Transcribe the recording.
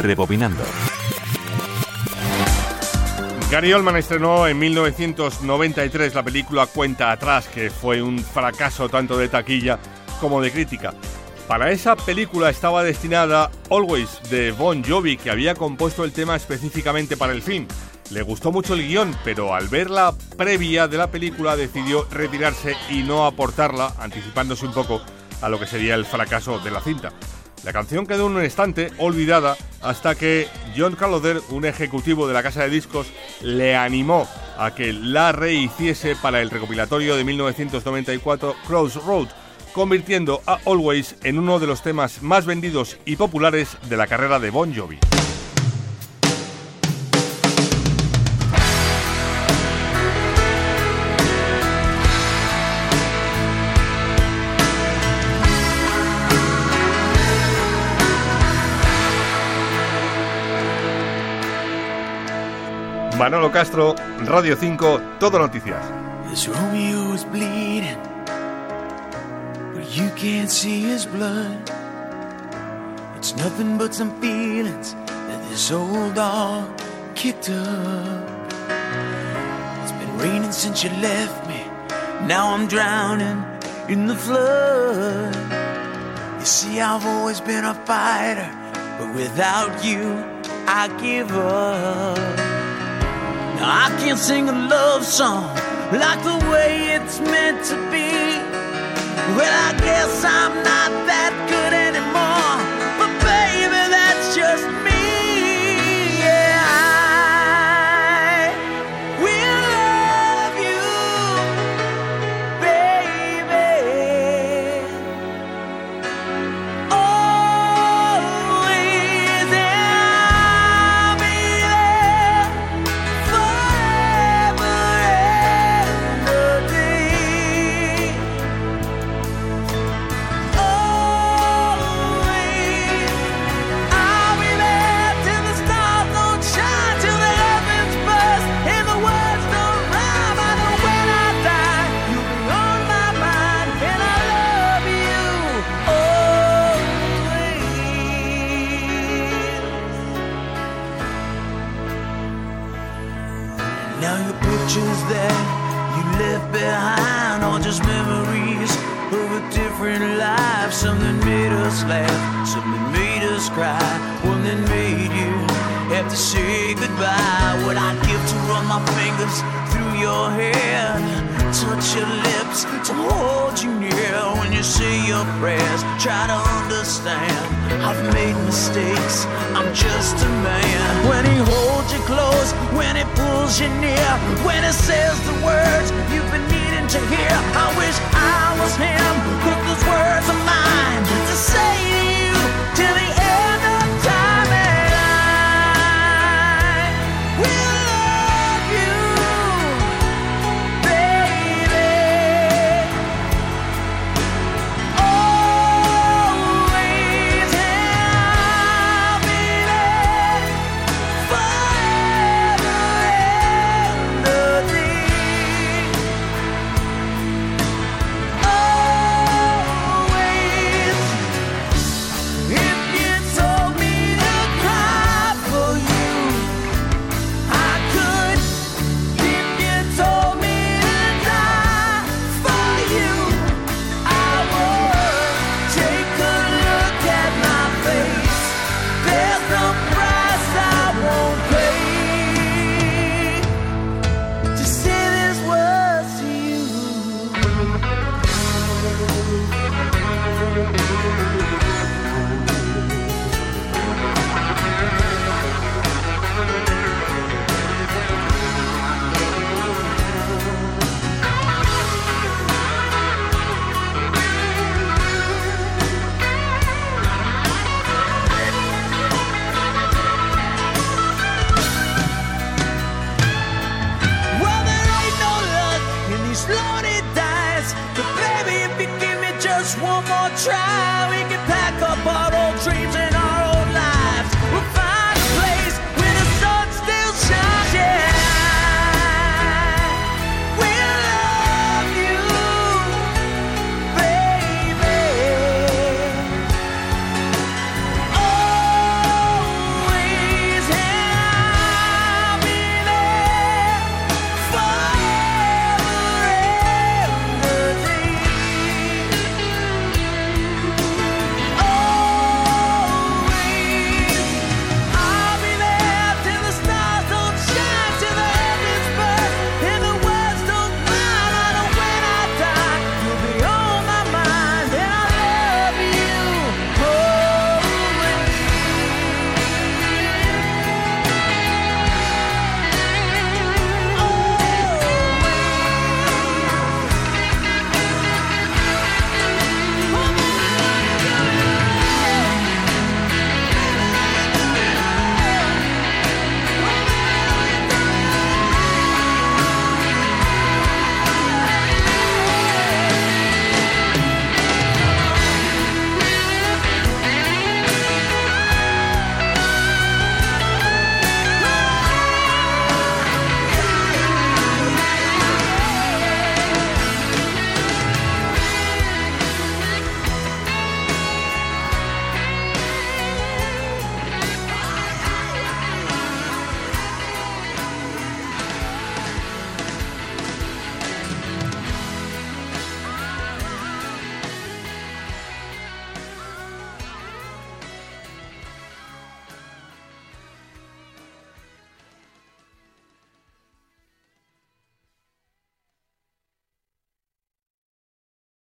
Rebobinando. Gary Oldman estrenó en 1993 la película Cuenta Atrás, que fue un fracaso tanto de taquilla como de crítica. Para esa película estaba destinada Always de Bon Jovi, que había compuesto el tema específicamente para el film. Le gustó mucho el guion, pero al ver la previa de la película decidió retirarse y no aportarla, anticipándose un poco a lo que sería el fracaso de la cinta. La canción quedó en un instante olvidada hasta que John Caloder, un ejecutivo de la casa de discos, le animó a que la rehiciese para el recopilatorio de 1994 Crossroad, convirtiendo a Always en uno de los temas más vendidos y populares de la carrera de Bon Jovi. Manolo Castro, Radio 5, Todo Noticias. you can't see his blood. It's nothing but some feelings that this old dog kicked up. It's been raining since you left me. Now I'm drowning in the flood. You see, I've always been a fighter, but without you, I give up. I can't sing a love song like the way it's meant to be. Well, I guess I'm not that pictures that you left behind all just memories of a different life. Something made us laugh, something made us cry, one that made you have to say goodbye. What I'd give to run my fingers through your hair, touch your lips, to hold you near when you say your prayers. Try to understand, I've made mistakes, I'm just a man. When he holds you close, when he pulls you near, when he says the words you've been needing to hear. I wish I was him,